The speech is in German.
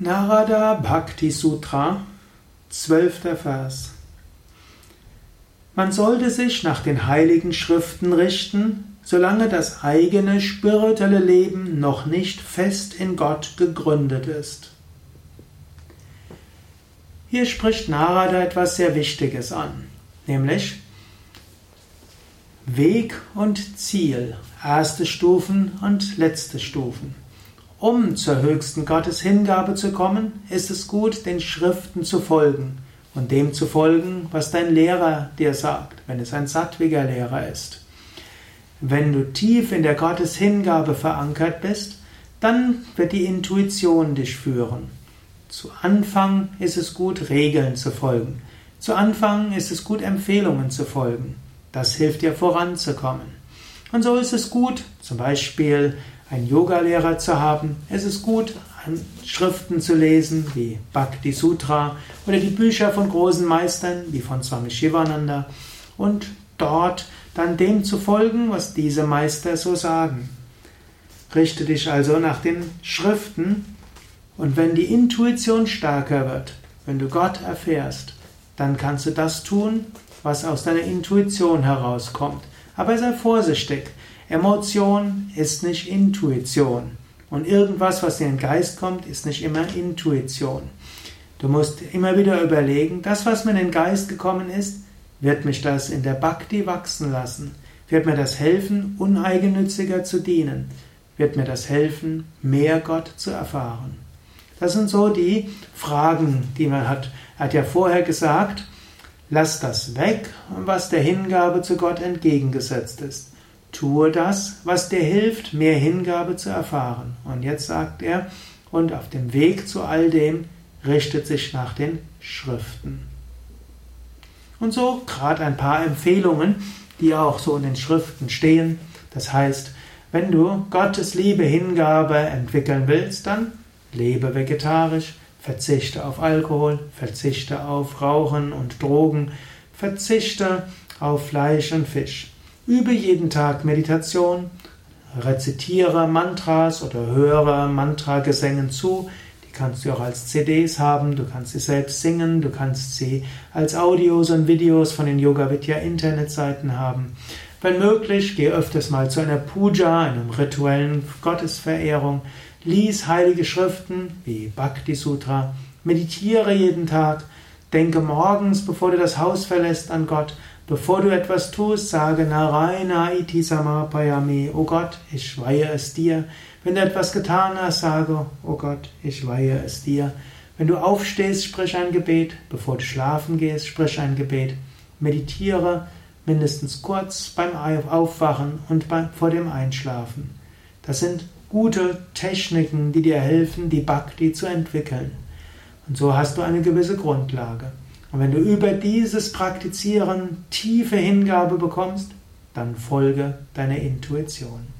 Narada Bhakti Sutra, zwölfter Vers. Man sollte sich nach den heiligen Schriften richten, solange das eigene spirituelle Leben noch nicht fest in Gott gegründet ist. Hier spricht Narada etwas sehr Wichtiges an, nämlich Weg und Ziel, erste Stufen und letzte Stufen. Um zur höchsten Gotteshingabe zu kommen, ist es gut, den Schriften zu folgen und dem zu folgen, was dein Lehrer dir sagt, wenn es ein sattwiger Lehrer ist. Wenn du tief in der Gotteshingabe verankert bist, dann wird die Intuition dich führen. Zu Anfang ist es gut, Regeln zu folgen. Zu Anfang ist es gut, Empfehlungen zu folgen. Das hilft dir voranzukommen. Und so ist es gut, zum Beispiel einen Yogalehrer zu haben. Es ist gut, Schriften zu lesen, wie Bhakti Sutra oder die Bücher von großen Meistern, wie von Swami Shivananda, und dort dann dem zu folgen, was diese Meister so sagen. Richte dich also nach den Schriften und wenn die Intuition stärker wird, wenn du Gott erfährst, dann kannst du das tun, was aus deiner Intuition herauskommt. Aber sei vorsichtig. Emotion ist nicht Intuition. Und irgendwas, was in den Geist kommt, ist nicht immer Intuition. Du musst immer wieder überlegen, das, was mir in den Geist gekommen ist, wird mich das in der Bhakti wachsen lassen? Wird mir das helfen, uneigennütziger zu dienen? Wird mir das helfen, mehr Gott zu erfahren? Das sind so die Fragen, die man hat. Er hat ja vorher gesagt, Lass das weg, was der Hingabe zu Gott entgegengesetzt ist. Tue das, was dir hilft, mehr Hingabe zu erfahren. Und jetzt sagt er, und auf dem Weg zu all dem richtet sich nach den Schriften. Und so gerade ein paar Empfehlungen, die auch so in den Schriften stehen. Das heißt, wenn du Gottes Liebe, Hingabe entwickeln willst, dann lebe vegetarisch, Verzichte auf Alkohol, verzichte auf Rauchen und Drogen, verzichte auf Fleisch und Fisch. Übe jeden Tag Meditation, rezitiere Mantras oder höre Mantragesängen zu. Die kannst du auch als CDs haben, du kannst sie selbst singen, du kannst sie als Audios und Videos von den Yoga Vidya Internetseiten haben. Wenn möglich, geh öfters mal zu einer Puja, einem rituellen Gottesverehrung. Lies heilige Schriften wie Bhakti Sutra, meditiere jeden Tag, denke morgens, bevor du das Haus verlässt, an Gott. Bevor du etwas tust, sage Narayana iti samapayami, O Gott, ich weihe es dir. Wenn du etwas getan hast, sage, O Gott, ich weihe es dir. Wenn du aufstehst, sprich ein Gebet. Bevor du schlafen gehst, sprich ein Gebet. Meditiere mindestens kurz beim Aufwachen und vor dem Einschlafen. Das sind gute Techniken, die dir helfen, die Bhakti zu entwickeln. Und so hast du eine gewisse Grundlage. Und wenn du über dieses Praktizieren tiefe Hingabe bekommst, dann folge deiner Intuition.